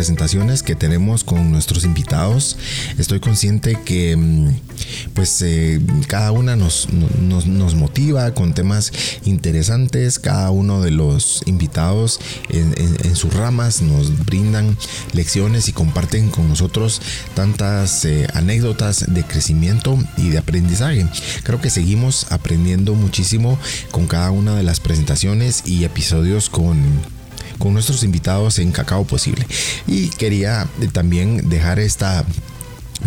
Presentaciones que tenemos con nuestros invitados, estoy consciente que mm, pues eh, cada una nos, nos, motiva con temas interesantes, cada uno de los invitados en, sus ramas nos brindan lecciones y comparten con nosotros tantas eh, anécdotas de crecimiento y de aprendizaje. Creo que seguimos aprendiendo muchísimo con cada una de las presentaciones y episodios con con nuestros invitados en Cacao Posible. Y quería también dejar esta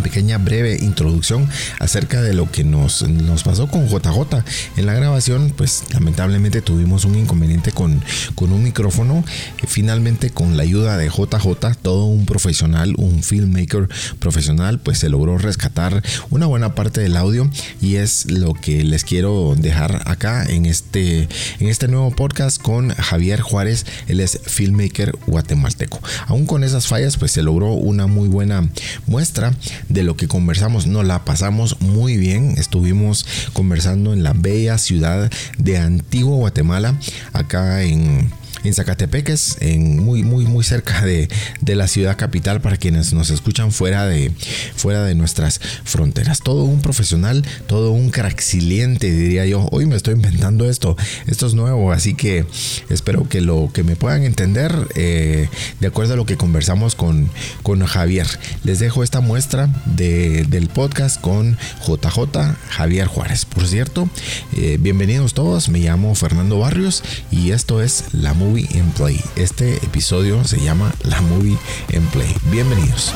pequeña breve introducción acerca de lo que nos, nos pasó con JJ. En la grabación, pues lamentablemente tuvimos un inconveniente con, con un micrófono. Finalmente, con la ayuda de JJ, todo un profesional, un filmmaker profesional, pues se logró rescatar una buena parte del audio y es lo que les quiero dejar acá en este, en este nuevo podcast con Javier Juárez. Él es filmmaker guatemalteco. Aún con esas fallas, pues se logró una muy buena muestra de lo que conversamos. Nos la pasamos muy bien. Estuvimos conversando en la bella ciudad de Antiguo Guatemala, acá en en Zacatepeques, en muy, muy, muy cerca de, de, la ciudad capital para quienes nos escuchan fuera de, fuera de nuestras fronteras. Todo un profesional, todo un craxiliente, diría yo. Hoy me estoy inventando esto. Esto es nuevo, así que espero que lo que me puedan entender eh, de acuerdo a lo que conversamos con, con Javier. Les dejo esta muestra de, del podcast con JJ Javier Juárez. Por cierto, eh, bienvenidos todos. Me llamo Fernando Barrios y esto es La Movie in Play. Este episodio se llama La Movie in Play. Bienvenidos.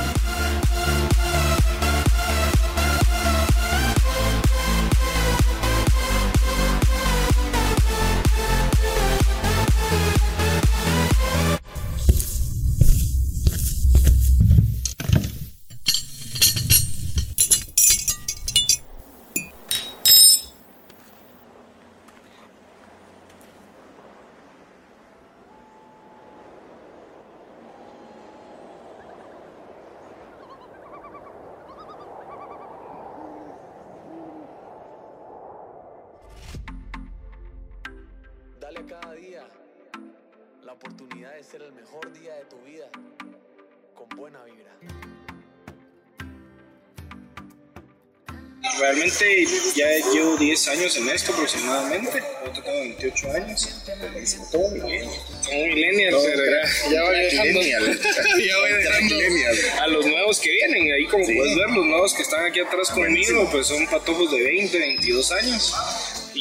Realmente ya llevo 10 años en esto aproximadamente. Yo tengo 28 años. Todo millennial. Como millennial, ya voy dejando, ya voy dejando a los nuevos que vienen. Ahí como Sí. puedes ver, los nuevos que están aquí atrás conmigo, pues son patojos de 20, 22 años.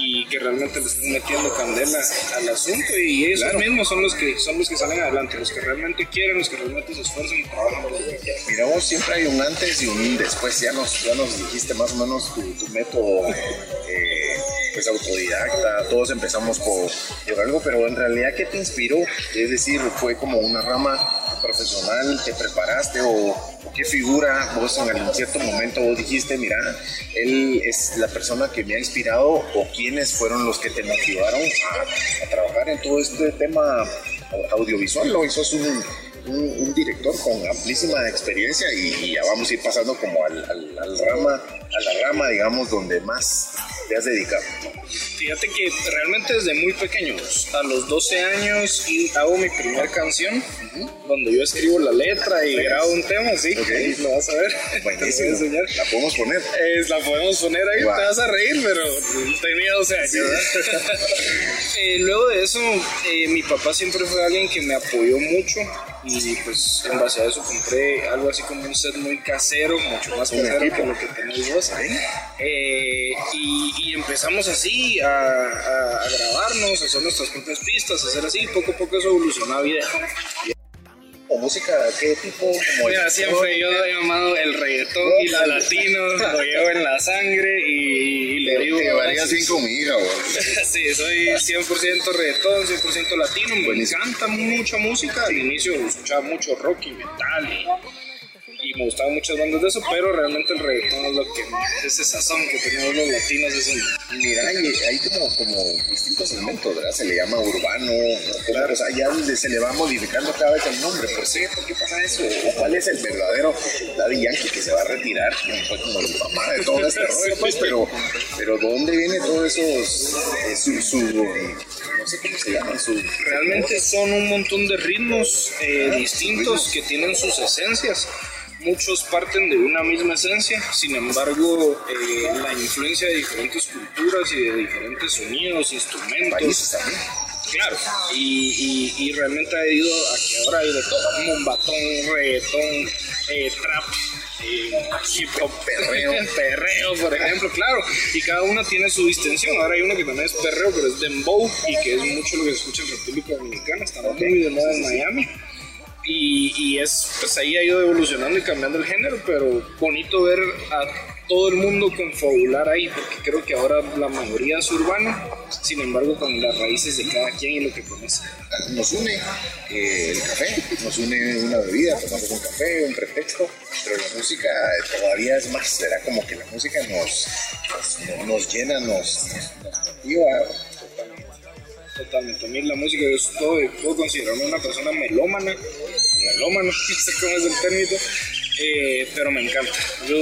Y que realmente le están metiendo candela al asunto. Y ellos Claro. mismos son los que son los que salen adelante, los que realmente quieren, los que realmente se esfuerzan y trabajan por. Mira, vos siempre hay un antes y un después. Ya nos, ya nos dijiste más o menos tu, tu método eh, pues autodidacta. Todos empezamos por, por algo, pero en realidad, ¿qué te inspiró? Es decir, ¿fue como una rama profesional? ¿Te preparaste o, qué figura vos en algún cierto momento vos dijiste, mira, él es la persona que me ha inspirado o quiénes fueron los que te motivaron a, a trabajar en todo este tema audiovisual? Y sos un, un, un director con amplísima experiencia y, y ya vamos a ir pasando como al, al- al rama, a la rama, digamos, donde más te has dedicado. Fíjate que realmente desde muy pequeños, a los 12 años, y hago mi primera canción, donde yo escribo la letra y grabo un tema, sí, Ok. ahí lo vas a ver. Te Buenísimo. voy a enseñar. La podemos poner. Es, la podemos poner ahí, Guau. te vas a reír, pero tenía 12 años. Eh, luego de eso, eh, mi papá siempre fue alguien que me apoyó mucho y pues en base a eso compré algo así como un set muy casero, mucho más casero que lo que tenéis vos. Eh, y, y empezamos así a, a- a grabarnos, a hacer nuestras propias pistas, a hacer así, poco a poco eso evolucionó a video. ¿O música qué tipo? Como Mira, siempre yo he llamado el reggaetón y la latino, lo llevo en la sangre y, y le digo... Te llevarías bien con mi hija, güey. Sí, soy 100% reggaetón, 100% latino. Me encanta mucha música. Al inicio escuchaba mucho rock y metal y, y me gustaban muchas bandas de eso, pero realmente el reggaetón es lo que ese sazón que tenemos los latinos. Es un, Mira, hay, hay como, como distintos elementos, ¿verdad? Se le llama urbano, claro, o sea, ya se le va modificando cada vez el nombre. ¿Por qué? ¿Por qué pasa eso? ¿O ¿Cuál es el verdadero Daddy Yankee que se va a retirar? Fue como el mamá de todo este rollo, pues, pero, pero ¿dónde viene todo eso? eh, su, su, no sé cómo se llama, su... realmente son un montón de ritmos eh, distintos que tienen sus esencias. Muchos parten de una misma esencia, sin embargo, eh, la influencia de diferentes culturas y de diferentes sonidos, instrumentos, países también. Claro, y, y, y realmente ha ido a que ahora hay de todo, mombatón, reggaetón, eh, trap, eh, hip hop, perreo, perreo, por ejemplo, claro, y cada una tiene su distinción. Ahora hay uno que también es perreo, pero es dembow y que es mucho lo que se escucha en República Dominicana, está muy de moda en Miami. Y, y es, pues ahí ha ido evolucionando y cambiando el género, pero bonito ver a todo el mundo confabular ahí, porque creo que ahora la mayoría es urbana, sin embargo con las raíces de cada quien y lo que conoce. Nos une eh, el café, nos une una bebida, tomamos un café, un pretexto, pero la música todavía es más, será como que la música nos, nos, nos llena, nos, nos motiva. Totalmente, a mí la música yo estoy, puedo considerarme una persona melómana, melómano, no sé cómo término, eh, pero me encanta. Yo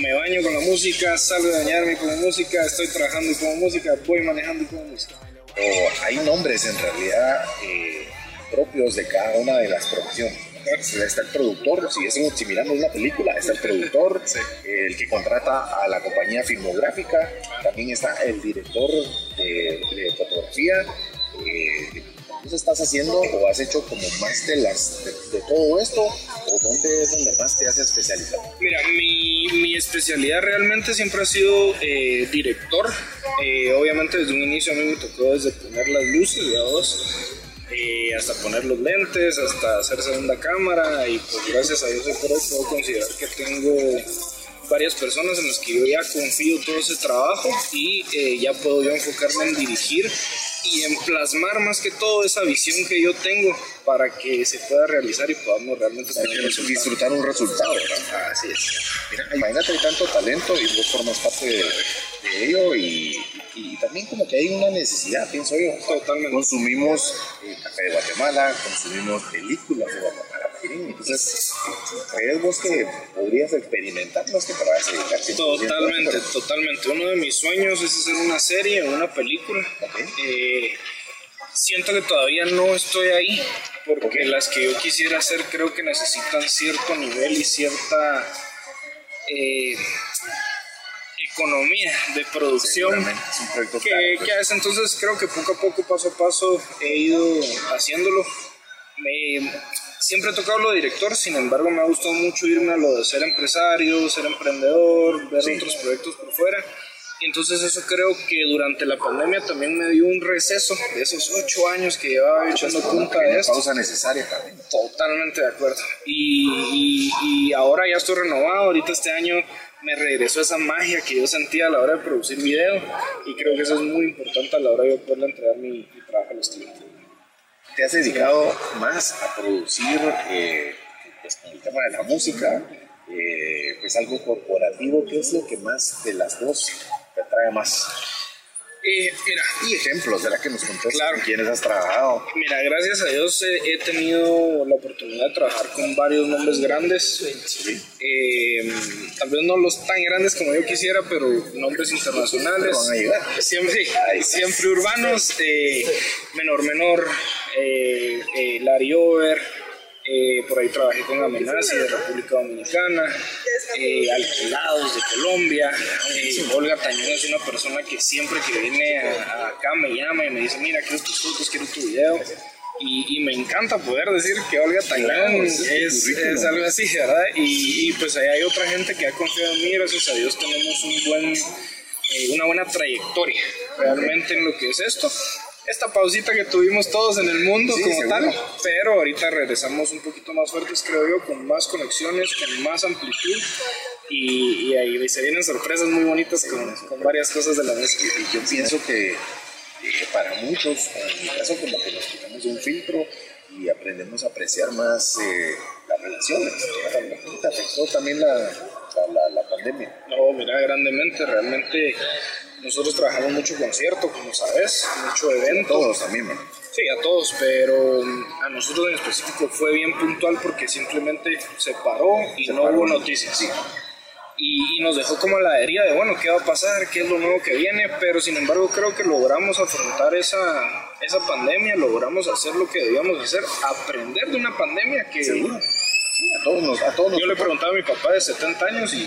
me baño con la música, salgo de bañarme con música, estoy trabajando con música, voy manejando con música. Pero hay nombres en realidad eh, propios de cada una de las profesiones. Está el productor, si, es, si miramos una película, está el productor, eh, el que contrata a la compañía filmográfica, también está el director de, de fotografía. Eh, ¿Entonces estás haciendo o has hecho como más de, las, de, de todo esto? ¿O dónde es donde más te has especializado? Mira, mi, mi especialidad realmente siempre ha sido eh, director. Eh, obviamente desde un inicio a mí me tocó desde poner las luces, ya vos, eh, hasta poner los lentes, hasta hacer segunda cámara y pues gracias a Dios hoy por hoy puedo considerar que tengo varias personas en las que yo ya confío todo ese trabajo y eh, ya puedo yo enfocarme en dirigir y en plasmar más que todo esa visión que yo tengo para que se pueda realizar y podamos realmente resultados. disfrutar un resultado, ¿verdad? Así es. Mira, imagínate hay tanto talento y vos formas parte de, de ello y, y también como que hay una necesidad, pienso yo. Totalmente. Consumimos eh, café de Guatemala, consumimos películas de Guatemala entonces ¿crees vos que podrías experimentar más que para dedicarte? Totalmente, totalmente. Uno de mis sueños es hacer una serie o una película. Eh, siento que todavía no estoy ahí, porque las que yo quisiera hacer creo que necesitan cierto nivel y cierta eh, economía de producción. Seguramente, es un proyecto que, que a veces entonces creo que poco a poco, paso a paso, he ido haciéndolo. Me- siempre he tocado lo de director, sin embargo me ha gustado mucho irme a lo de ser empresario, ser emprendedor, ver Sí. otros proyectos por fuera. Y entonces eso creo que durante la pandemia también me dio un receso de esos ocho años que llevaba echando punta de esto. pausa necesaria también. Totalmente de acuerdo. Y, y- y ahora ya estoy renovado. Ahorita este año me regresó esa magia que yo sentía a la hora de producir video. Y creo que eso es muy importante a la hora de yo poderle entregar mi, mi trabajo a los clientes. te has dedicado más a producir eh, pues, el tema de la música, eh, pues algo corporativo, ¿qué es lo que más de las dos te atrae más? Eh, mira, Y ejemplos, ¿verdad? Que nos contaste Claro. con quiénes has trabajado. Mira, gracias a Dios eh, he tenido la oportunidad de trabajar con varios nombres grandes. Eh, tal vez no los tan grandes como yo quisiera, pero nombres internacionales. Van a llegar. Siempre, siempre urbanos. eh, menor, menor. Eh, Larry Over. por ahí trabajé con Amenazi de República Dominicana, eh, Alquilados de Colombia. eh, Olga Tañón es una persona que siempre que viene a- a acá me llama y me dice: Mira, quiero tus fotos, quiero tu video. Y, me encanta poder decir que Olga Tañón es, es, algo así, ¿verdad? Y, y, pues ahí hay otra gente que ha confiado en mí, gracias a Dios tenemos un buen, eh, una buena trayectoria realmente en lo que es esto. Esta pausita que tuvimos todos en el mundo como tal, pero ahorita regresamos un poquito más fuertes, creo yo, con más conexiones, con más amplitud y, ahí se vienen sorpresas muy bonitas con, con varias cosas de la mesa. Y yo pienso que para muchos, en mi caso, como que nos quitamos un filtro y aprendemos a apreciar más eh, las relaciones. ¿Te afectó también la, la, la, pandemia? No, mira, grandemente, realmente nosotros trabajamos mucho concierto, como sabes, mucho evento. A todos también, Sí, a todos, pero a nosotros en específico fue bien puntual porque simplemente se paró y no hubo noticias. Sí y, nos dejó como la herida de, bueno, ¿qué va a pasar? ¿Qué es lo nuevo que viene? Pero sin embargo creo que logramos afrontar esa, esa pandemia, logramos hacer lo que debíamos hacer, aprender de una pandemia que... Seguro. a todos a todos Yo le preguntaba a mi papá de 70 años y...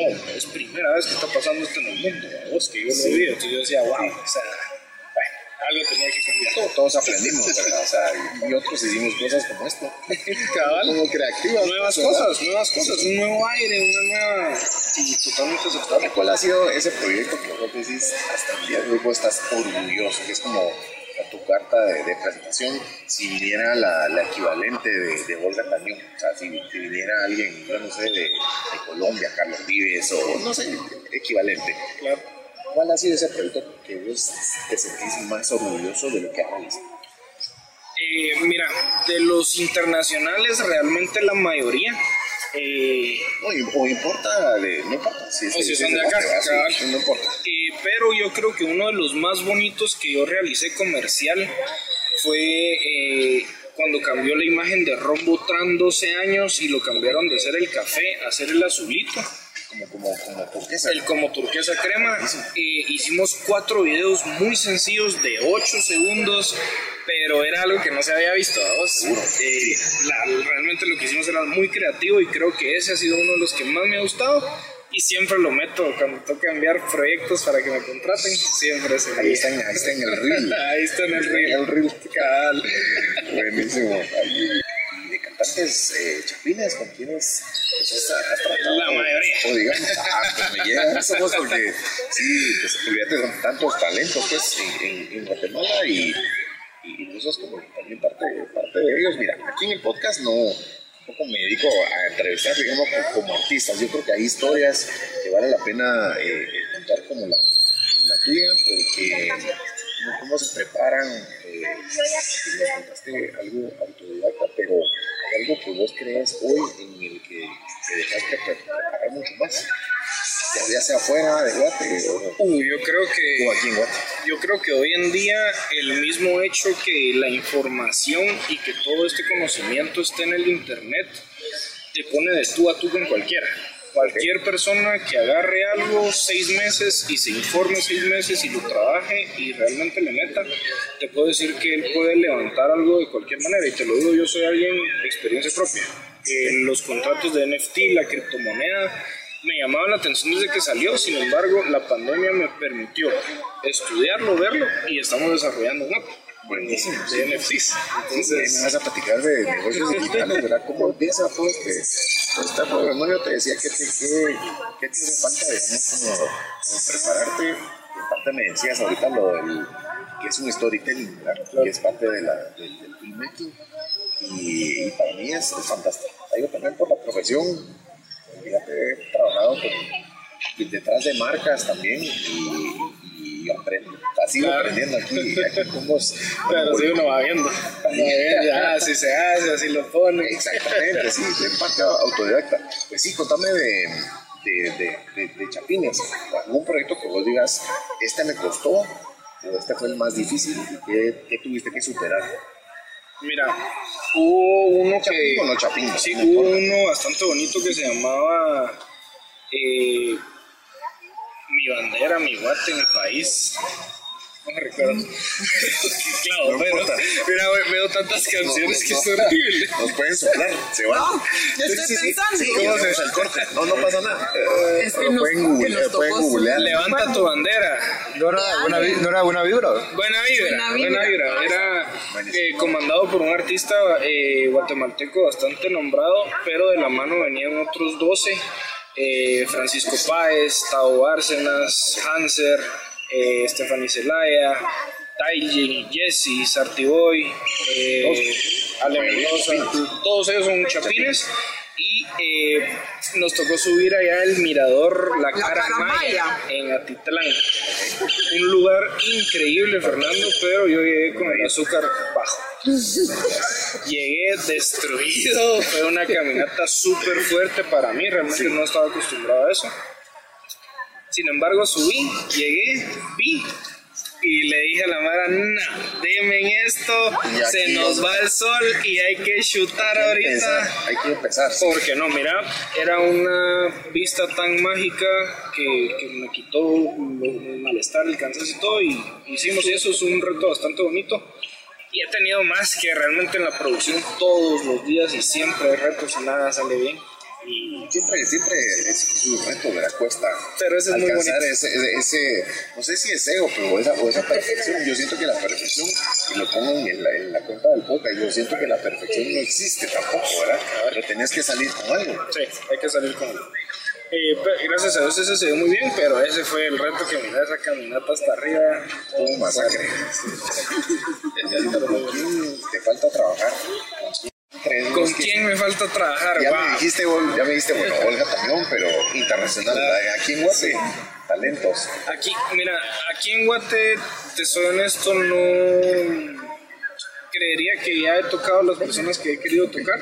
No, es primera vez que está pasando esto en el mundo. Es que yo lo vi, entonces yo decía, wow, o sea, algo tenía que cambiar. Todos, aprendimos, ¿verdad? O sea, y otros hicimos cosas como esto. Cabal. Como creativas. Nuevas cosas, nuevas cosas, un nuevo aire, una nueva. Y totalmente aceptable. ¿Cuál ha sido ese proyecto que vos decís hasta el día de hoy vos estás orgulloso? Que es como tu carta de, presentación si viniera la, la equivalente de, de, Olga Tañón, o sea, si, viniera alguien, yo no sé, de, de, Colombia, Carlos Vives o no sé, equivalente. Claro. ¿Cuál ha sido ese proyecto que vos te sentís más orgulloso de lo que has realizado? Eh, mira, de los internacionales realmente la mayoría. Eh, no, o importa, de, no importa si, si son de acá, no importa. Eh, pero yo creo que uno de los más bonitos que yo realicé comercial fue eh, cuando cambió la imagen de Rombo Tran 12 años y lo cambiaron de ser el café a ser el azulito como, como, turquesa. El como turquesa crema. Eh, hicimos cuatro videos muy sencillos de 8 segundos, pero era algo que no se había visto. Eh, realmente lo que hicimos era muy creativo y creo que ese ha sido uno de los que más me ha gustado. Y siempre lo meto cuando toca enviar proyectos para que me contraten. Siempre se ahí, está, ahí está en el reel. ahí está en el reel. El reel. Buenísimo cantantes eh, chapines con quienes pues, has tratado? La mayoría. O digamos, ah, pues me llega eso pues, porque sí, pues fíjate, son tantos talentos pues en, en, Guatemala y, y eso es como también parte, parte de ellos. Mira, aquí en el podcast no, me dedico a entrevistar, digamos, como, artistas. Yo creo que hay historias que vale la pena eh, contar como la, como la tuya, porque cómo se preparan, eh, nos contaste algo autodidacta, pero algo que vos crees hoy en el que te dejaste preparar mucho más? Ya, sea afuera de Guate o, Uy, yo creo que, aquí en Guate. Yo creo que hoy en día el mismo hecho que la información y que todo este conocimiento esté en el internet te pone de tú a tú con cualquiera. Cualquier persona que agarre algo seis meses y se informe seis meses y lo trabaje y realmente le meta, te puedo decir que él puede levantar algo de cualquier manera. Y te lo digo, yo soy alguien de experiencia propia. En los contratos de NFT, la criptomoneda, me llamaba la atención desde que salió, sin embargo, la pandemia me permitió estudiarlo, verlo y estamos desarrollando una buenísimo. De NFTs. Entonces, me vas a platicar de negocios digitales, ¿verdad? ¿Cómo empieza todo este, todo programa? Yo te decía que te, que, que te falta, digamos, como, prepararte. En parte me decías ahorita lo del que es un storytelling, ¿verdad? Claro. Es parte de la, del, del filmmaking. Y, para mí es, es fantástico. Yo también por la profesión, fíjate, he trabajado con, detrás de marcas también y aprendo. Sigo claro. aprendiendo aquí, aquí con vos. Claro, si uno va viendo. ya, así se hace, así lo pone. Exactamente, sí, de parte autodidacta. Pues sí, contame de, de, de, de, de Chapines. ¿Algún proyecto que vos digas, este me costó o este fue el más difícil y que, que tuviste que superar? Mira, hubo uno que. No chapín, Sí, no hubo uno bastante bonito que se llamaba. eh, mi bandera, mi guate, mi país. No me recuerdo. claro, No pero. Mira, veo tantas canciones que no. es horrible. Nos pueden soplar, se va. No, yo estoy pensando. Sí, ¿cómo se el corte? No, no pasa nada. Es que nos- pueden que googlear, pueden. Levanta tu bandera. No era buena, no era buena vibra. Buena vibra, Buena buena vibra. vibra. Era eh, comandado por un artista eh, guatemalteco bastante nombrado, pero de la mano venían otros 12. eh, Francisco Páez, Tao Bárcenas, Hanser, eh, Stephanie Zelaya, Taiji, Jesse, Sartiboy, eh, Ale Mendoza, todos ellos son chapines. Y eh, nos tocó subir allá el mirador La, La Cara, Maya. en Atitlán. Un lugar increíble, Fernando, pero yo llegué con el azúcar bajo. Llegué destruido, fue una caminata súper fuerte para mí, realmente no estaba acostumbrado a eso. Sin embargo, subí, llegué, vi y le dije a la Mara, nah, deme esto, Y aquí se nos no- va el sol y hay que chutar ahorita. Empezar, Hay que empezar. sí. Porque no, mira, era una vista tan mágica que, que me quitó el malestar, el cansancio y todo, y hicimos eso, es un reto bastante bonito. Y he tenido más que realmente en la producción todos los días y siempre hay retos y nada sale bien. Y Siempre, siempre es un reto de la cuesta. Pero ese es muy bonito. ese, ese, no sé si es ego, pero esa, o esa perfección. Yo siento que la perfección, y lo pongo en la, en la cuenta del podcast, yo siento que la perfección no existe tampoco, ¿verdad? Pero tenés que salir con algo. sí, hay que salir con eh, pe- gracias a Dios ese se dio muy bien, pero ese fue el reto que mira esa caminata hasta arriba. Un masacre. ¿Con quién te falta trabajar? ¿Con quién crees ¿Con vos que- quién me falta trabajar? Ya Wow. me dijiste, ya me dijiste, bueno, Olga Tañón, pero internacional. Aquí en Guate, talentos. Aquí, mira, aquí en Guate, te soy honesto, no creería que ya he tocado las personas que he querido tocar.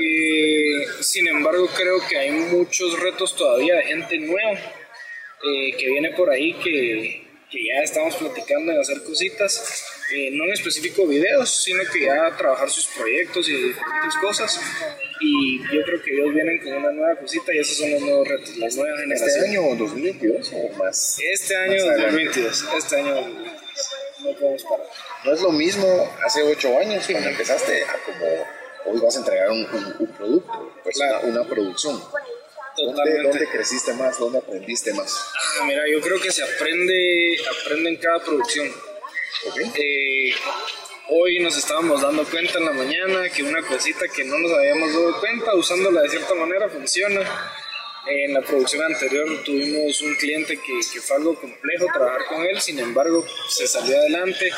Eh, sin embargo, creo que hay muchos retos todavía de gente nueva eh, que viene por ahí que, que ya estamos platicando en hacer cositas. eh, no en específico videos, sino que ya trabajar sus proyectos y diferentes cosas. Y yo creo que ellos vienen con una nueva cosita y esos son los nuevos retos, las nuevas Este generaciones. año 2022 o más. Este año Más adelante. 2022, este año 2022. No podemos parar. No es lo mismo hace ocho años cuando empezaste a como hoy vas a entregar un, un- un producto, pues Claro. una, una producción. ¿Dónde, Totalmente. ¿Dónde creciste más? ¿Dónde aprendiste más? Ah, mira, yo creo que se aprende, aprende en cada producción. ¿Ok? Eh, hoy nos estábamos dando cuenta en la mañana que una cosita que no nos habíamos dado cuenta, usándola de cierta manera, funciona. En la producción anterior tuvimos un cliente que, que fue algo complejo trabajar con él, sin embargo se salió adelante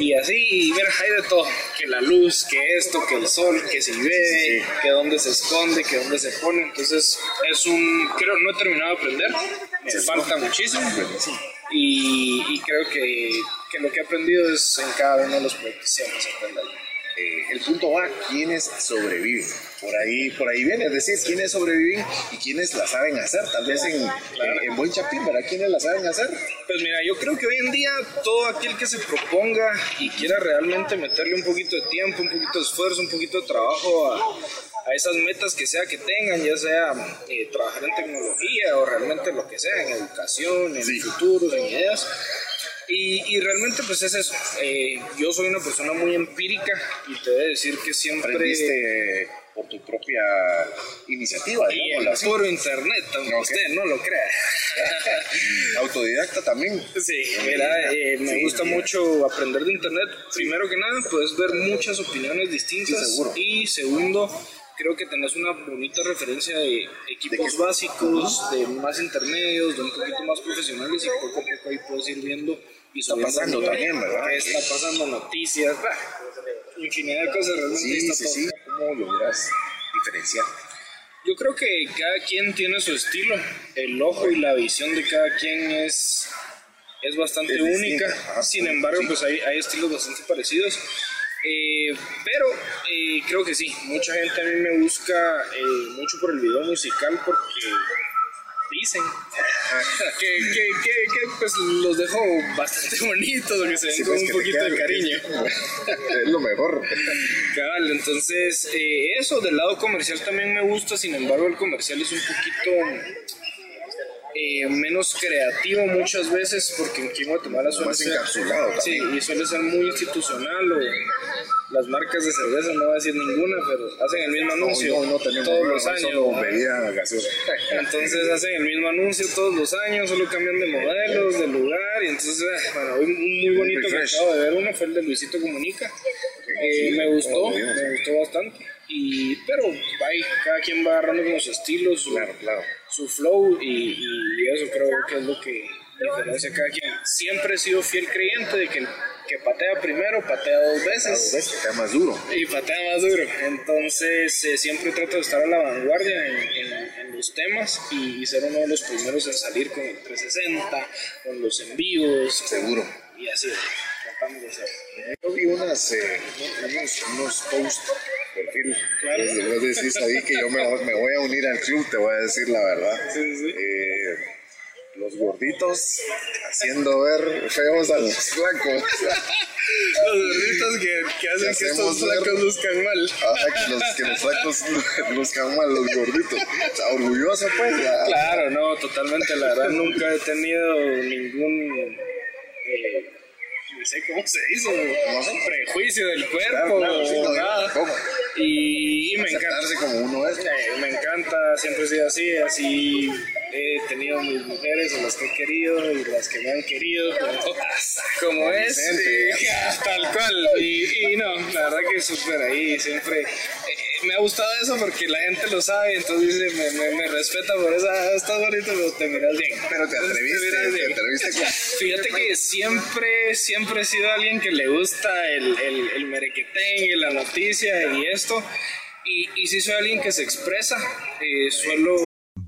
y así, y mira, hay de todo, que la luz, que esto, que el sol, que si llueve, que dónde se esconde, que dónde se pone, entonces es un, creo, no he terminado de aprender, me falta muchísimo. Y, y creo que, que lo que he aprendido es en cada uno de los proyectos siempre se aprende algo. Eh, el punto va, ¿quiénes sobreviven? Por ahí, por ahí viene, es decir, quiénes sobreviven y quiénes la saben hacer, tal vez en, en, en buen chapín, ¿verdad? ¿Quiénes la saben hacer? Pues mira, yo creo que hoy en día todo aquel que se proponga y quiera realmente meterle un poquito de tiempo, un poquito de esfuerzo, un poquito de trabajo a, a esas metas que sea que tengan, ya sea eh, trabajar en tecnología o realmente lo que sea, en educación, en futuros, en ideas. Y, y realmente pues es eso. Eh, yo soy una persona muy empírica y te voy a decir que siempre... Aprendiste por tu propia iniciativa, así. puro internet, aunque usted no lo crea. Autodidacta también. Sí, mira, eh, me Sí, gusta mira. mucho aprender de internet. Primero que nada, puedes ver muchas opiniones distintas. Sí. Y segundo, creo que tenés una bonita referencia de equipos básicos, de más intermedios, de un poquito más profesionales y poco a poco ahí puedes ir viendo y Está pasando también, ¿verdad? ¿Qué está pasando? Noticias, bah, infinidad de cosas realmente. Sí, está sí, todo. sí. ¿Cómo logras diferenciar? Yo creo que cada quien tiene su estilo. El ojo y la visión de cada quien es, es bastante Es única. ajá, Sin sí, embargo, sí. pues hay, hay estilos bastante parecidos. Eh, pero eh, creo que sí, mucha gente a mí me busca eh, mucho por el video musical porque dicen. que, que, que, que, pues los dejo bastante bonitos, que se ven Sí, con pues, un poquito de cariño. es lo mejor. Cabal, entonces eh, eso del lado comercial también me gusta, sin embargo el comercial es un poquito eh, menos creativo muchas veces porque aquí en Guatemala suele Más ser encapsulado sí, y suele ser muy institucional o las marcas de cerveza no voy a decir ninguna pero hacen el mismo anuncio Hoy no, no tenemos todos los años solo ¿no? bebida gaseosa. entonces hacen el mismo anuncio todos los años, solo cambian de modelos, de lugar, y entonces, ah, bueno, hoy un muy bonito que acabo de ver uno fue el de Luisito Comunica. Eh, me gustó, me gustó bastante. Y, pero ahí, cada quien va agarrando como su estilo, su, Claro, claro. su flow, y, y eso creo que es lo que diferencia a cada quien. Siempre he sido fiel creyente de que que patea primero, patea dos veces. ¿Ves? Está más duro. Y patea más duro. Entonces, eh, siempre trato de estar a la vanguardia en, en- en los temas y, y ser uno de los primeros en salir con el 360, con los envíos. Seguro. Y así, tratamos de hacer. Yo vi unas, eh, unos, unos posts, perfil. Claro. Vos decís ahí que yo me, voy- me voy a unir al club, te voy a decir la verdad. Sí, sí. Eh, los gorditos haciendo ver feos a los flacos. Los gorditos que, que hacen que estos hacemos ver? flacos luzcan mal. Que los, que los flacos luzcan mal los gorditos. O sea, orgulloso pues. la- Claro, no, totalmente. La verdad, nunca he tenido ningún. eh, no sé cómo se dice, prejuicio del cuerpo Claro, claro, sí, no, nada. Y, y me encanta. Aceptarse como uno es. Eh, me encanta, siempre he sido así, así he tenido mis mujeres o las que he querido y las que me han querido, como, como es, tal cual. Y, y no, la verdad que súper ahí, siempre. eh, me ha gustado eso porque la gente lo sabe, entonces dice, me, me, me respeta por esa, "Ah, estás bonito, pero te miras bien. Pero te atreviste, miras te atreviste con- Fíjate que siempre, siempre he sido alguien que le gusta el, el, el merequetén y la noticia y esto. Y, y sí soy alguien que se expresa. Eh, suelo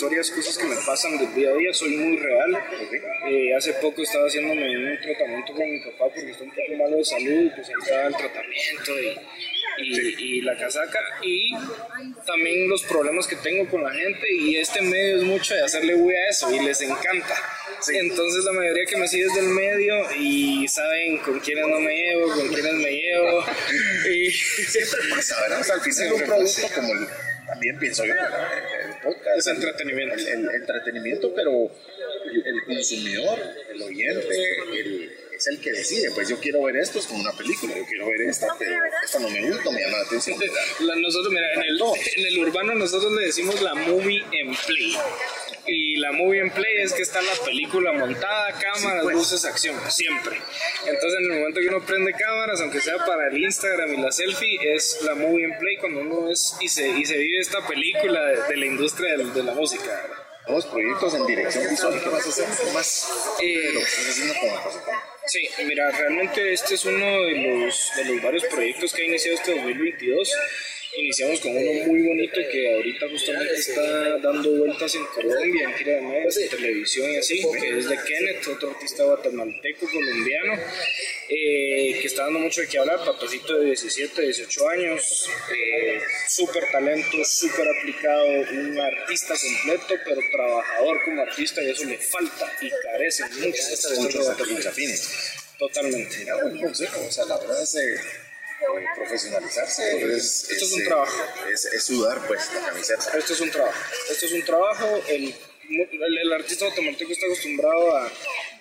historias cosas que me pasan del día a día, soy muy real. Eh, hace poco estaba haciéndome un tratamiento con mi papá porque está un poco malo de salud, pues ahí estaba el tratamiento y, y, y la casaca. Y también los problemas que tengo con la gente y este medio es mucho de hacerle bulla a eso y les encanta. Entonces la mayoría que me sigue es del medio y saben con quiénes no me llevo, con quiénes me llevo. Y Siempre pasa, ¿verdad? O sea, al final un producto como el, también pienso yo, ¿verdad? el podcast. Es entretenimiento. El, el- el entretenimiento, pero el, el consumidor, el oyente, el- es el que decide. Pues yo quiero ver esto, es como una película, yo quiero ver esta, pero esta no me gusta, me llama la atención. La- nosotros, mira, en el, en el urbano nosotros le decimos la movie en play. Y la movie en play es que está la película montada, cámaras, pues. luces, acción, siempre. Entonces en el momento que uno prende cámaras, aunque sea para el Instagram y la selfie, es la movie en play cuando uno es y se, y se vive esta película de, de la industria de, de la música. ¿verdad? Dos proyectos en dirección visual, ¿qué vas a hacer? ¿Qué más? Eh, Lo que estás haciendo. Sí, mira, realmente este es uno de los, de los varios proyectos que ha iniciado este 2022. Iniciamos con uno muy bonito que ahorita justamente está dando vueltas en Colombia, en gira de medios, en televisión y así, que es de Kenneth, otro artista guatemalteco, colombiano, eh, que está dando mucho de qué hablar, papacito de 17, 18 años, eh, súper talento, súper aplicado, un artista completo, pero trabajador como artista y eso le falta y carece mucho. Muchos. Totalmente. Mira, buen consejo, o sea, la verdad es eh, profesionalizarse. Es, Esto es un trabajo. Es, es sudar, pues, la camiseta. Esto es un trabajo. Esto es un trabajo. El, el, el artista guatemalteco está acostumbrado a.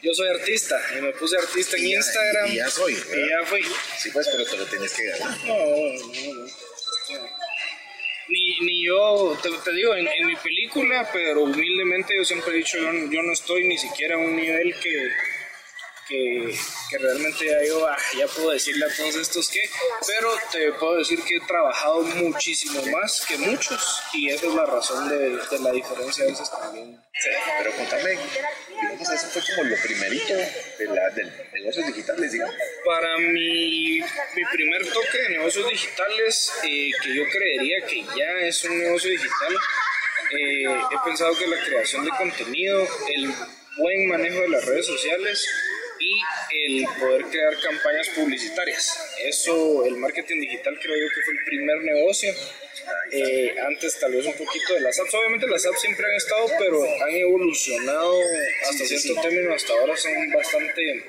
Yo soy artista y me puse artista en ya- Instagram. y ya soy, Y ya fui. Sí, pues, pero te lo tienes que ganar. No, no, no. Ni, ni yo, te, te digo, en, en mi película, pero humildemente yo siempre he dicho, yo, no- yo no estoy ni siquiera a un nivel que, que, que realmente ya yo ah, ya puedo decirle a todos estos que, pero te puedo decir que he trabajado muchísimo más que muchos y esa es la razón de, de la diferencia a veces también. Pero contame, digamos, eso fue como lo primerito de la, del negocios digitales, digamos. Para mi, mi primer toque de negocios digitales, eh, que yo creería que ya es un negocio digital, eh, he pensado que la creación de contenido, el buen manejo de las redes sociales y el poder crear campañas publicitarias. Eso, el marketing digital creo yo que fue el primer negocio. Eh, antes tal vez un poquito de las apps. Obviamente las apps siempre han estado, pero han evolucionado hasta cierto término. Hasta ahora son bastante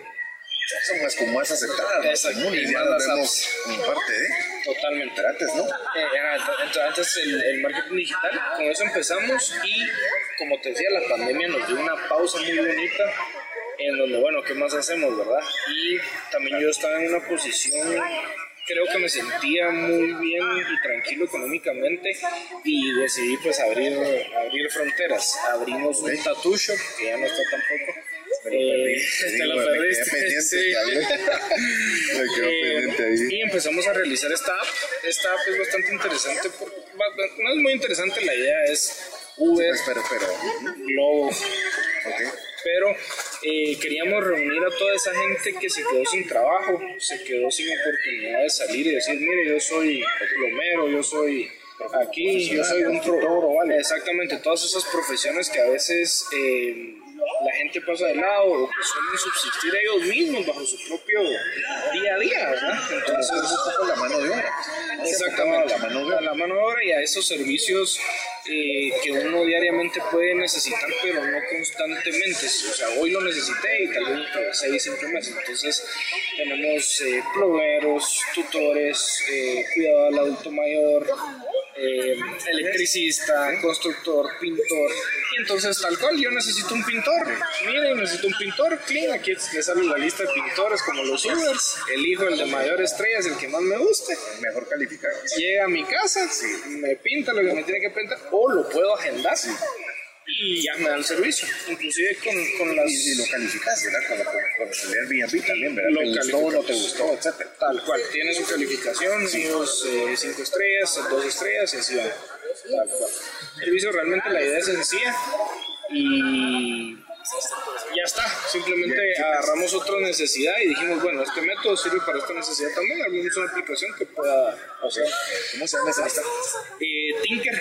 Son más como más aceptadas, más comunes, y ya las las vemos como parte de. totalmente. Pero antes, ¿no? Eh, antes el, el marketing digital, con eso empezamos y como te decía, la pandemia nos dio una pausa muy bonita en donde, bueno, ¿qué más hacemos, verdad? Y también yo estaba en una posición, creo que me sentía muy bien y tranquilo económicamente y decidí pues abrir, abrir fronteras. Abrimos un tattoo shop, que ya no está tampoco. Lo Eh, perdí, te perdiste, sí. Eh, ahí. y empezamos a realizar esta app. Esta app es bastante interesante. No es muy interesante, la idea es Uber, Pues, pero, pero, Globo. ok. Pero eh, queríamos reunir a toda esa gente que se quedó sin trabajo, se quedó sin oportunidad de salir y decir, mire, yo soy plomero, yo soy aquí, yo soy un pro, vale. Exactamente, todas esas profesiones que a veces eh, la gente pasa de lado o que suelen subsistir ellos mismos bajo su propio día a día, ¿verdad? Entonces, poco la mano de obra. Exactamente, La mano de obra. la mano de obra y a esos servicios eh, que uno diariamente puede necesitar, pero no constantemente. O sea, hoy lo necesité y tal vez de seis, cinco meses. Entonces, tenemos eh, tutores, eh, cuidado al adulto mayor, eh, electricista, constructor, pintor. Y entonces, tal cual, yo necesito un pintor. Miren, necesito un pintor. Clean, aquí le sale la lista de pintores como los Ubers. Elijo el de mayor estrella, es el que más me guste Mejor calificado. llega a mi casa, me pinta lo que me tiene que pintar, o lo puedo agendar y ya me dan servicio. Inclusive con, con las... Y, y lo calificas, ¿verdad? Como con, el Airbnb también, ¿verdad? Lo ¿Te gustó o no te gustó, etcétera? Tal cual, tiene su calificación, unos 5 estrellas, dos estrellas y así va. Tal cual. El servicio realmente la idea es sencilla y ya está. Simplemente agarramos otra necesidad y dijimos, bueno, este método sirve para esta necesidad también. Abrimos una aplicación que pueda hacer. ¿Cómo se llama esa? Eh, Tinker.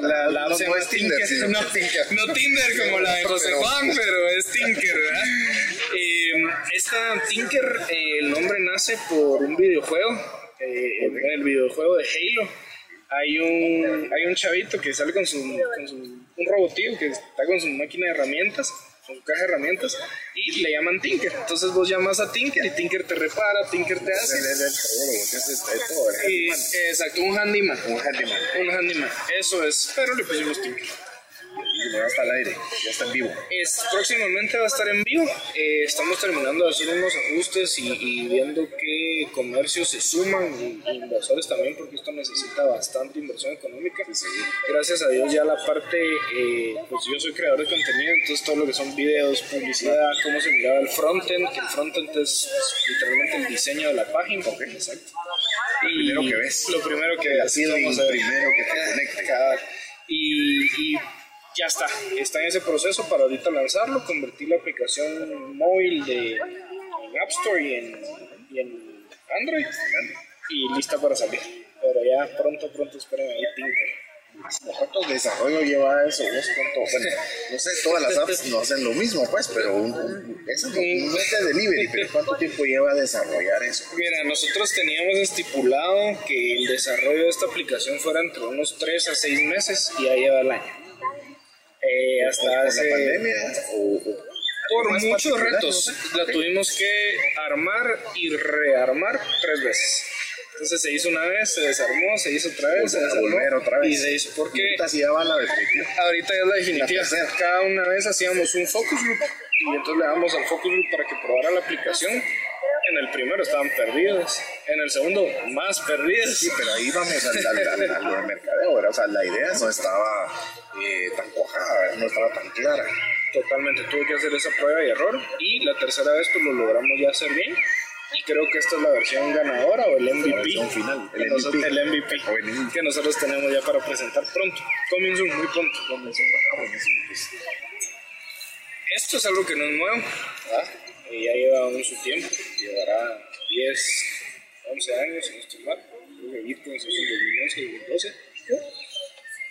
La, la No, no es Tinder, sino no, Tinker. no Tinder como la de José Juan, pero es Tinker, ¿verdad? Eh, esta Tinker, eh, el nombre nace por un videojuego, eh, el, el videojuego de Halo. Hay un, hay un chavito que sale con su, con su un robotillo que está con su máquina de herramientas, con su caja de herramientas, y le llaman Tinker. Entonces vos llamas a Tinker y Tinker te repara, Tinker te hace. El, es todo, el handyman. exacto, un handyman. Un handyman. Un handyman, eso es, pero le pusimos Tinker. Ya está al aire, ya está en vivo. Es, próximamente va a estar en vivo. Eh, estamos terminando de hacer unos ajustes y, y viendo qué comercios se suman y, y inversores también, porque esto necesita bastante inversión económica. Gracias a Dios ya la parte, eh, pues yo soy creador de contenido, entonces todo lo que son videos, publicidad, cómo se miraba el frontend, que el frontend es pues, literalmente el diseño de la página. exacto. Lo primero que ves. Lo primero que El así ver. primero que te conecte. Y, y ya está, está en ese proceso para ahorita lanzarlo, convertir la aplicación móvil de en App Store y en, y en Android y lista para salir. Pero ya pronto, pronto esperen ahí Tinker. ¿Cuánto desarrollo lleva eso? ¿Vos cuánto? Bueno, no sé, todas las apps no hacen lo mismo, pues, pero un, un, eso no, no es de delivery, pero ¿cuánto tiempo lleva desarrollar eso? Mira, nosotros teníamos estipulado que el desarrollo de esta aplicación fuera entre unos 3 a 6 meses y ya lleva el año. Hasta ¿Por hace... la pandemia? ¿O, o- Por muchos retos, no la tuvimos que armar y rearmar tres veces. Entonces se hizo una vez, se desarmó, se hizo otra vez, se Volver desarmó. volver otra vez. Y se hizo porque Ahorita sí ya va la definitiva. ahorita ya es la definitiva. La. Cada una vez hacíamos un focus group y entonces le damos al focus group para que probara la aplicación. En el primero estaban perdidos, en el segundo más perdidos. Sí, pero ahí vamos al, al, al, a lo de mercadeo, ¿verdad? O sea, la idea no estaba eh, tan cuajada, no estaba tan clara. Totalmente, tuve que hacer esa prueba y error y la tercera vez pues lo logramos ya hacer bien y creo que esta es la versión ganadora o el MVP, final, el nosotros- MVP. el MVP que nosotros tenemos ya para presentar pronto, coming soon, muy pronto. Ah. Esto es algo que no es nuevo, ¿verdad? Y ya lleva aún su tiempo, llevará 10, 11 años, si no estoy mal, creo que Bitcoin se hizo en 2011, 2012.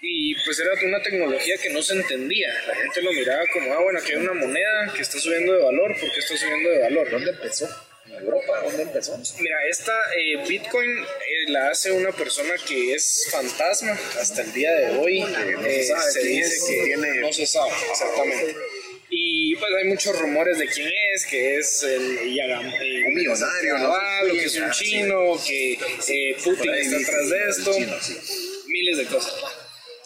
Y pues era una tecnología que no se entendía. La gente lo miraba como, ah, bueno, aquí hay una moneda que está subiendo de valor, ¿por qué está subiendo de valor? ¿Dónde empezó? ¿En Europa? ¿Dónde empezó? Mira, esta eh, Bitcoin eh, la hace una persona que es fantasma hasta el día de hoy. no se Eh, sabe se dice es, que tiene- no se sabe exactamente. Y pues hay muchos rumores de quién es, que es el Yagam, eh, Un millonario, ¿no? Caballo, que es un chino, que eh, Putin está atrás de esto, miles de cosas.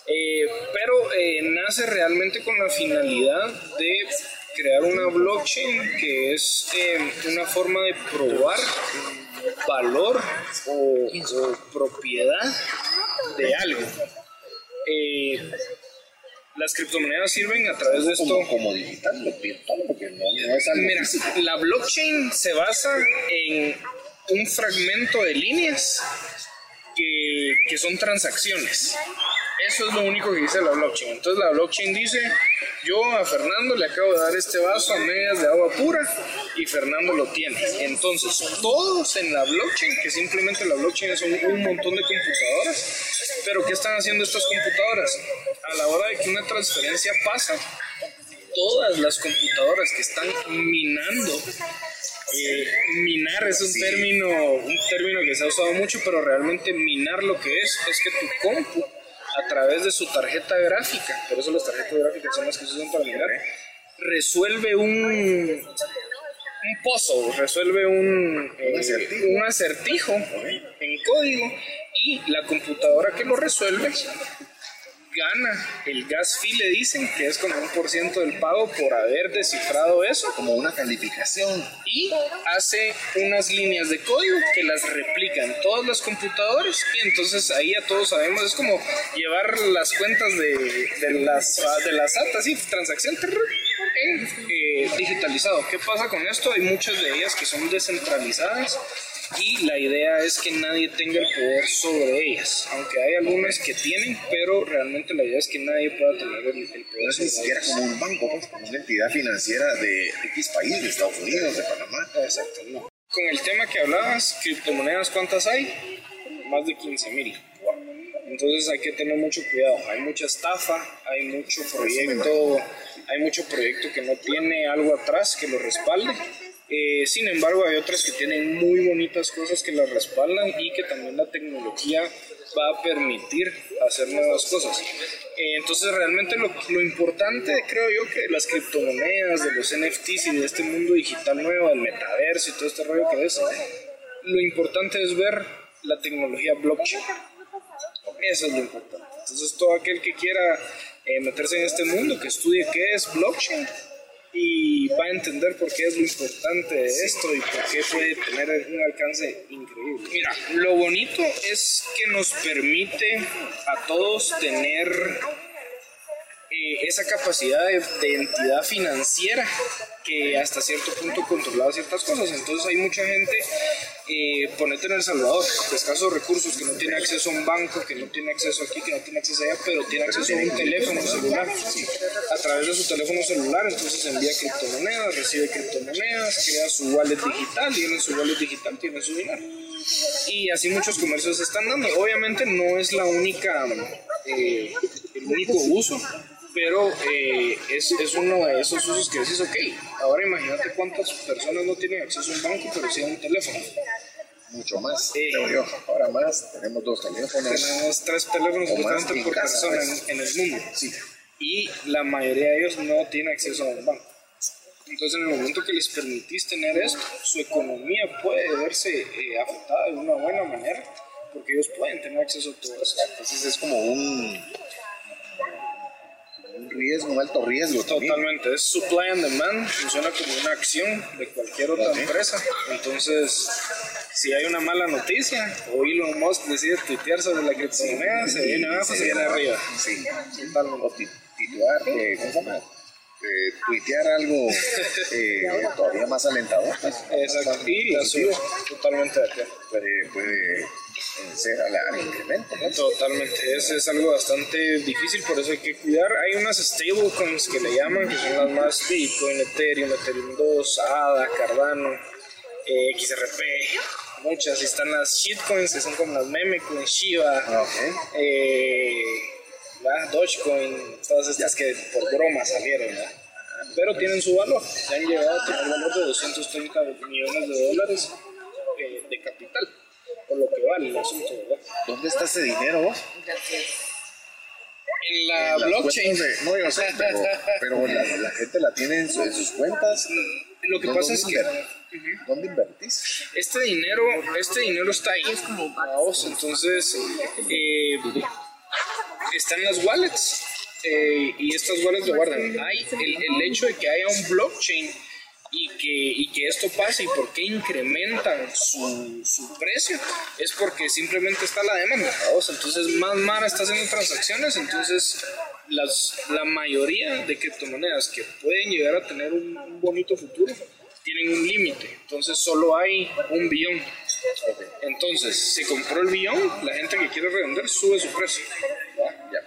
Eh, pero eh, nace realmente con la finalidad de crear una blockchain que es una forma de probar valor o, o propiedad de algo. Las criptomonedas sirven a través de esto. Como, como digital, lo virtual, porque no, no es algo Mira, físico. la blockchain se basa en un fragmento de líneas que, que son transacciones. Eso es lo único que dice la blockchain. Entonces la blockchain dice, yo a Fernando le acabo de dar este vaso a medias de agua pura y Fernando lo tiene. Entonces todos en la blockchain, que simplemente la blockchain son un montón de computadoras, pero ¿qué están haciendo estas computadoras? A la hora de que una transferencia pasa, todas las computadoras que están minando eh, minar es un término un término que se ha usado mucho pero realmente minar lo que es es que tu compu a través de su tarjeta gráfica por eso las tarjetas gráficas son las que se usan para minar resuelve un un pozo resuelve un, eh, acertijo. un acertijo en código y la computadora que lo resuelve gana el gas fee le dicen que es como un por ciento del pago por haber descifrado eso Como una calificación. y hace unas líneas de código que las replican todas las computadoras y entonces ahí ya todos sabemos es como llevar las cuentas de, de las de las SAT así transacción eh, digitalizado. Qué pasa con esto hay muchas de ellas que son descentralizadas y la idea es que nadie tenga el poder sobre ellas aunque hay algunas que tienen pero realmente la idea es que nadie pueda tener el, el No poder es ni sobre siquiera ellas. como un banco, pues, como una entidad financiera de X país, de Estados Unidos, de Panamá. Exacto, no. Con el tema que hablabas, criptomonedas, ¿cuántas hay? Más de 15 mil. Entonces hay que tener mucho cuidado. Hay mucha estafa, hay mucho proyecto, hay mucho proyecto que no tiene algo atrás que lo respalde. Eh, sin embargo, hay otras que tienen muy bonitas cosas que las respaldan y que también la tecnología va a permitir hacer nuevas cosas. Eh, entonces, realmente lo, lo importante, creo yo, que las criptomonedas, de los NFTs y de este mundo digital nuevo, del metaverso y todo este rollo que es, lo importante es ver la tecnología blockchain. Eso es lo importante. Entonces, todo aquel que quiera eh, meterse en este mundo, que estudie qué es blockchain y va a entender por qué es lo importante de esto y por qué puede tener un alcance increíble. Mira, lo bonito es que nos permite a todos tener eh, esa capacidad de, de entidad financiera que hasta cierto punto controlaba ciertas cosas. Entonces hay mucha gente, eh, ponete en El Salvador, de escasos recursos, que no tiene acceso a un banco, que no tiene acceso aquí, que no tiene acceso allá, pero tiene acceso a un teléfono celular. A través de su teléfono celular, entonces envía criptomonedas, recibe criptomonedas, crea su wallet digital y en su wallet digital tiene su dinero. Y así muchos comercios están dando. Obviamente no es la única, eh, el único uso, pero eh, es, es uno de esos usos que dices, ok, ahora imagínate cuántas personas no tienen acceso a un banco, pero sí a un teléfono. Mucho más, creo yo. Ahora más, tenemos dos teléfonos. Tenemos tres teléfonos por casa, persona pues. en, en el mundo. Sí. Y la mayoría de ellos no tienen acceso a un banco. Entonces, en el momento que les permitís tener esto, su economía puede verse eh, afectada de una buena manera, porque ellos pueden tener acceso a todo esto. Entonces es como un riesgo, un alto riesgo también. Totalmente, es supply and demand, funciona como una acción de cualquier otra empresa. Entonces, si hay una mala noticia o Elon Musk decide tuitear sobre la criptomoneda, se viene abajo, se viene arriba. Sí. Totalmente. O ti- titular, eh, ¿cómo se llama? Eh, tuitear algo eh, todavía más alentador. pues, Exacto, y la sube totalmente de acuerdo. puede, puede ser al, al incremento. ¿no? Totalmente, es, es algo bastante difícil, por eso hay que cuidar. Hay unas stablecoins que le llaman, que son las más Bitcoin, Ethereum, Ethereum 2, ADA, Cardano, eh, XRP, muchas. Y están las shitcoins, que son como las memecoins, Shiba, Ah, ok. eh. Dogecoin, todas estas que por broma salieron, ¿verdad? pero tienen su valor. Ya han llegado a tener valor de 230 millones de dólares por lo que vale el asunto, ¿verdad? ¿Dónde está ese dinero vos? En la En blockchain. de- no, yo sé, pero, pero la, la gente la tiene en, su- en sus cuentas. Lo que ¿Dónde pasa es que ¿Dónde invertís? este dinero, este dinero está ahí. vamos, Entonces, eh, están las wallets eh, y estas wallets lo guardan. Hay el, el hecho de que haya un blockchain y que, y que esto pase y por qué incrementan su, su precio es porque simplemente está la demanda. Entonces, más Mara está haciendo transacciones, entonces las, la mayoría de criptomonedas que pueden llegar a tener un, un bonito futuro tienen un límite. Entonces, solo hay un billón. Entonces, se compró el billón, la gente que quiere revender sube su precio.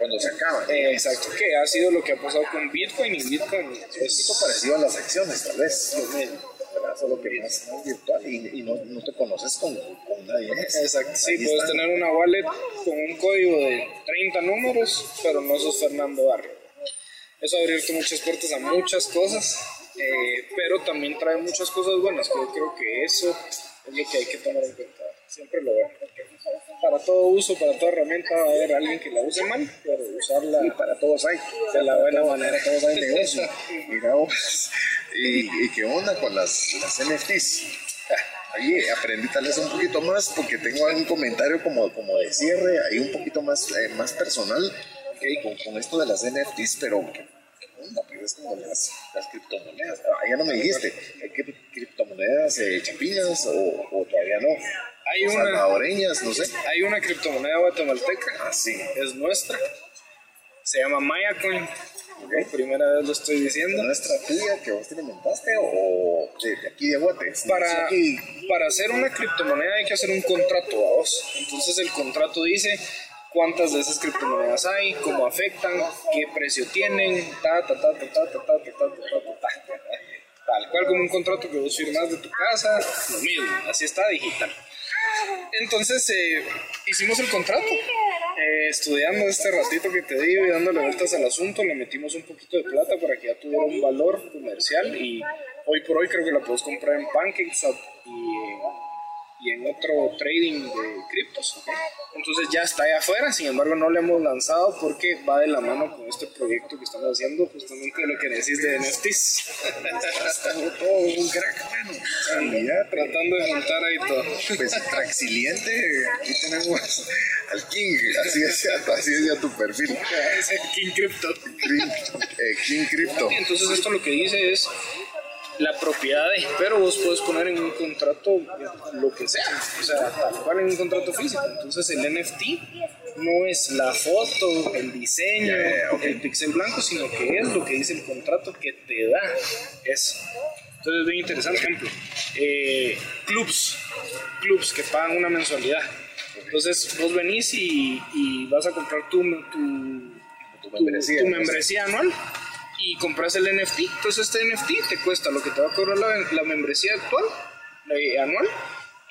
Cuando se acaban. Eh, exacto, que ha sido lo que ha pasado con Bitcoin y Bitcoin Un poquito es parecido a las acciones, tal vez. Lo mismo. ¿verdad? Solo que más, virtual y, y no, no te conoces con, con nadie. Exacto, sí, Ahí puedes está. tener una wallet con un código de 30 números, pero no sos Fernando Barrio. Eso ha abierto muchas puertas a muchas cosas, eh, pero también trae muchas cosas buenas, que yo creo que eso es lo que hay que tomar en cuenta. Siempre lo veo. Para todo uso, para toda herramienta va a haber alguien que la use mal, pero usarla Y para todos hay. de la buena manera. todos hay negocio. Mira vos. ¿Y, y qué onda con las, las NFTs? Ah, Ahí aprendí tal vez un poquito más porque tengo un comentario como, como de cierre, ahí un poquito más, eh, más personal ok, con, con esto de las NFTs, pero ¿qué onda? Pues es como las, las criptomonedas. Ah, ya no me dijiste, ¿hay cri- criptomonedas eh, chapinas o, o todavía no? Hay una- Salvadoreñas, no sé. Hay una criptomoneda guatemalteca, Así. es nuestra, se llama Mayacoin. Por primera vez lo estoy diciendo. ¿Nuestra tuya que vos te inventaste o de, aquí de Guate? Para, Aquí. para hacer una criptomoneda hay que hacer un contrato a vos. Entonces el contrato dice cuántas de esas criptomonedas hay, cómo afectan, qué precio tienen, ta, ta, ta, ta, ta, ta, ta, ta, ta, ta, ta, ta. Tal cual como un contrato que vos firmas de tu casa, lo mismo, así está digital. Entonces eh, hicimos el contrato, eh, estudiando este ratito que te digo y dándole vueltas al asunto, le metimos un poquito de plata para que ya tuviera un valor comercial y hoy por hoy creo que la puedes comprar en PancakeSwap y, y en otro trading de criptos. Entonces ya está ahí afuera, sin embargo no le hemos lanzado porque va de la mano con este proyecto que estamos haciendo, justamente lo que decís de NFTs. todo un crack, bueno. Calidad, Tratando de juntar ahí todo. Pues Traxiliente, aquí tenemos al King, así es, así es ya tu perfil. Es el King Crypto. Crypt- eh, King Crypto. Entonces esto lo que dice es la propiedad de, pero vos puedes poner en un contrato lo que sea, o sea, tal cual en un contrato físico. Entonces el NFT no es la foto, el diseño, Ya, ya, ok. el pixel blanco, sino que es lo que dice el contrato que te da eso. Entonces es bien interesante. Ejemplo, eh, clubs, clubs que pagan una mensualidad. Entonces vos venís y, y vas a comprar tu, tu, Tu membresía, tu membresía anual y compras el NFT. Entonces este NFT te cuesta lo que te va a cobrar la, la membresía actual, eh, anual,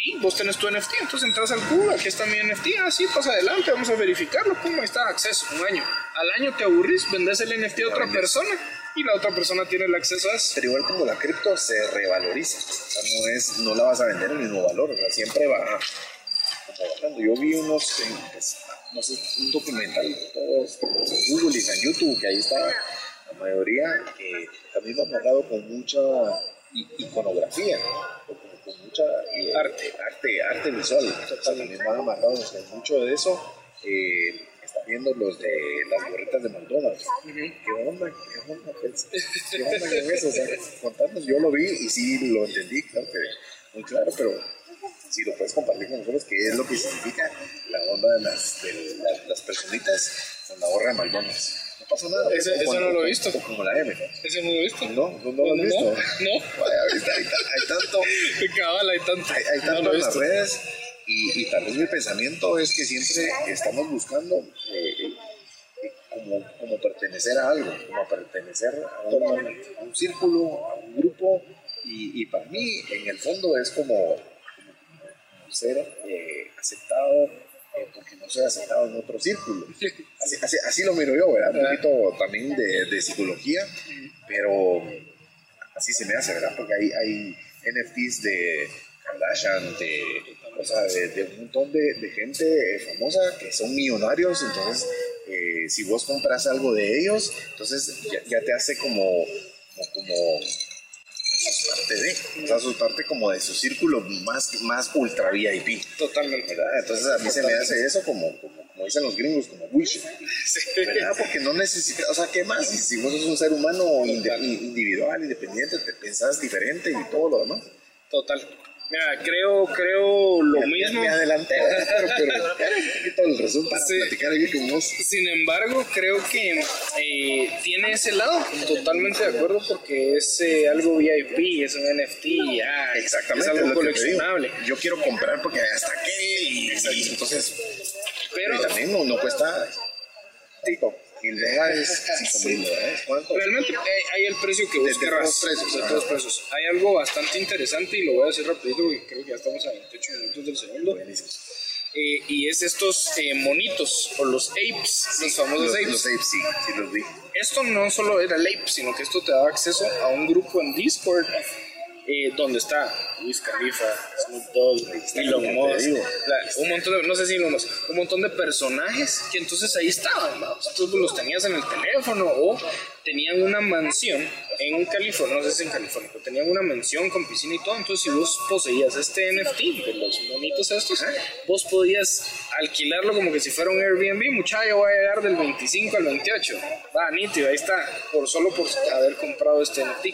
y vos tenés tu NFT. Entonces entras al Google, aquí está mi NFT, así pasa adelante, vamos a verificarlo, pum, ahí está, acceso, un año. Al año te aburrís, vendes el NFT a otra persona y la otra persona tiene el acceso a eso. Pero igual como la cripto se revaloriza, o sea, no, es, no la vas a vender al mismo valor, o sea, siempre va bajando. Yo vi unos, pues, no sé, un documental, todos en Google y en YouTube, que ahí estaba mayoría eh, también va amarrado con mucha iconografía, con, con mucha eh, arte, arte, arte visual. O sea, también van amarrados con mucho de eso. Eh, están viendo los de las gorritas de McDonald's. ¿Qué onda? ¿Qué onda? ¿Qué onda con eso? O sea, contarnos, yo lo vi y sí lo entendí, claro que muy claro, pero si lo puedes compartir con nosotros, qué es lo que significa la onda de las, de las, las personitas con la gorra de McDonald's. No pasa nada. Ese, eso no lo he visto. Como la M. Ese no lo he visto. No, no, no lo has visto. No. Vaya, ahorita hay, hay tanto. Cabal, hay tanto. Hay, hay no tanto he en las redes y, y tal vez mi pensamiento es que siempre estamos buscando eh, eh, como, como pertenecer a algo, como pertenecer a un, a un círculo, a un grupo y, y para mí en el fondo es como, como ser eh, aceptado porque no soy aceptado en otro círculo. Así, así, así lo miro yo, ¿verdad? Un poquito también de, de psicología, pero así se me hace, ¿verdad? Porque hay, hay NFTs de Kardashian, de, o sea, de, de un montón de, de gente eh, famosa que son millonarios, entonces eh, si vos compras algo de ellos, entonces ya, ya te hace como, como, como sos parte de, o sea, sos parte como de su círculo más, más ultra VIP. Totalmente. ¿verdad? Entonces a mí se me hace eso como, como, como dicen los gringos, como bullshit. ¿verdad? Porque no necesitas, o sea, ¿qué más? Si, si vos sos un ser humano individual, independiente, te pensás diferente y todo lo demás. Total. Mira, creo, creo lo mismo. Me adelanté, pero, pero un poquito el resumen para Sí. platicar aquí con vos. Sin embargo, creo que eh, tiene ese lado, totalmente de acuerdo, porque es eh, algo VIP, es un NFT, ya, Exactamente. es algo digo. coleccionable. Yo quiero comprar porque hasta qué y, y entonces Pero y también no, no cuesta tipo mil dólares, cinco mil dólares, ¿cuánto? realmente eh, hay el precio que vos de querrás, todos precios. Hay algo bastante interesante y lo voy a decir rapidito porque creo que ya estamos a 28 minutos del segundo. Eh, y es estos eh, monitos o los apes, los famosos Los, apes. los apes, sí, sí los vi. esto no solo era el ape, sino que esto te daba acceso a un grupo en Discord eh, donde está Luis Khalifa, Snoop Dogg, Elon Musk, un montón de, no sé si Elon Musk, un montón de personajes que entonces ahí estaban, ¿va? entonces los tenías en el teléfono o tenían una mansión en California, no sé si en California, pero tenían una mansión con piscina y todo, entonces si vos poseías este NFT de los monitos estos, vos podías alquilarlo como que si fuera un Airbnb, muchacho, voy a llegar del 25 al 28, va, nítido, ahí está, por solo por haber comprado este NFT.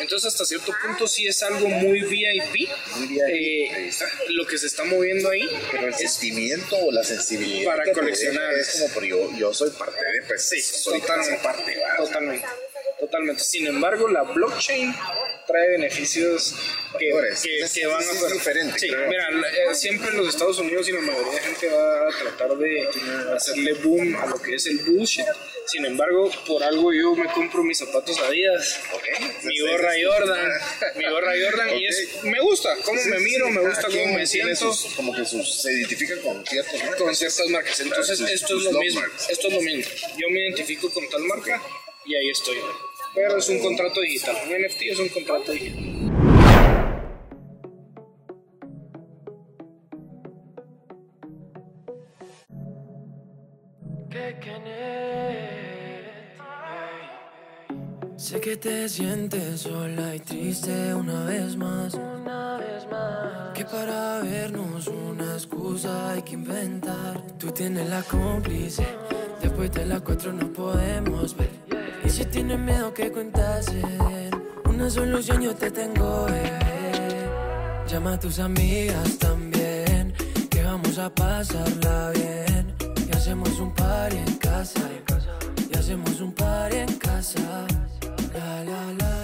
Entonces hasta cierto punto sí es algo muy VIP, Muy VIP, eh, lo que se está moviendo ahí, Pero el sentimiento o la sensibilidad Para coleccionar. es como, pero yo, yo soy parte de, pues Sí, soy totalmente. parte, ¿va? Totalmente. Totalmente. Sin embargo, la blockchain trae beneficios que, que- Es- que van es- a diferente, Sí, creo. mira, eh, siempre en los Estados Unidos y la mayoría de gente va a tratar de hacerle boom a lo que es el bullshit. Sin embargo, por algo yo me compro mis zapatos Adidas, mi gorra Jordan, mi gorra Jordan y es, me gusta cómo me miro, me gusta cómo me siento sus- como que sus, se identifica con ciertos marcas. con ciertas marcas. Entonces, Sus- esto es lo mismo. Esto es lo mismo. Yo me identifico con tal marca y ahí estoy. Pero es un contrato digital. Un NFT es un contrato digital. Sé que te sientes sola y triste una vez más. Una vez más. Que para vernos una excusa hay que inventar. Tú tienes la cómplice. Después de las cuatro no podemos ver. Si tienes miedo, ¿qué cuentas? Una solución yo te tengo, bebé. Llama a tus amigas también. Que vamos a pasarla bien. Y hacemos un party en casa. Y hacemos un party en casa. La la la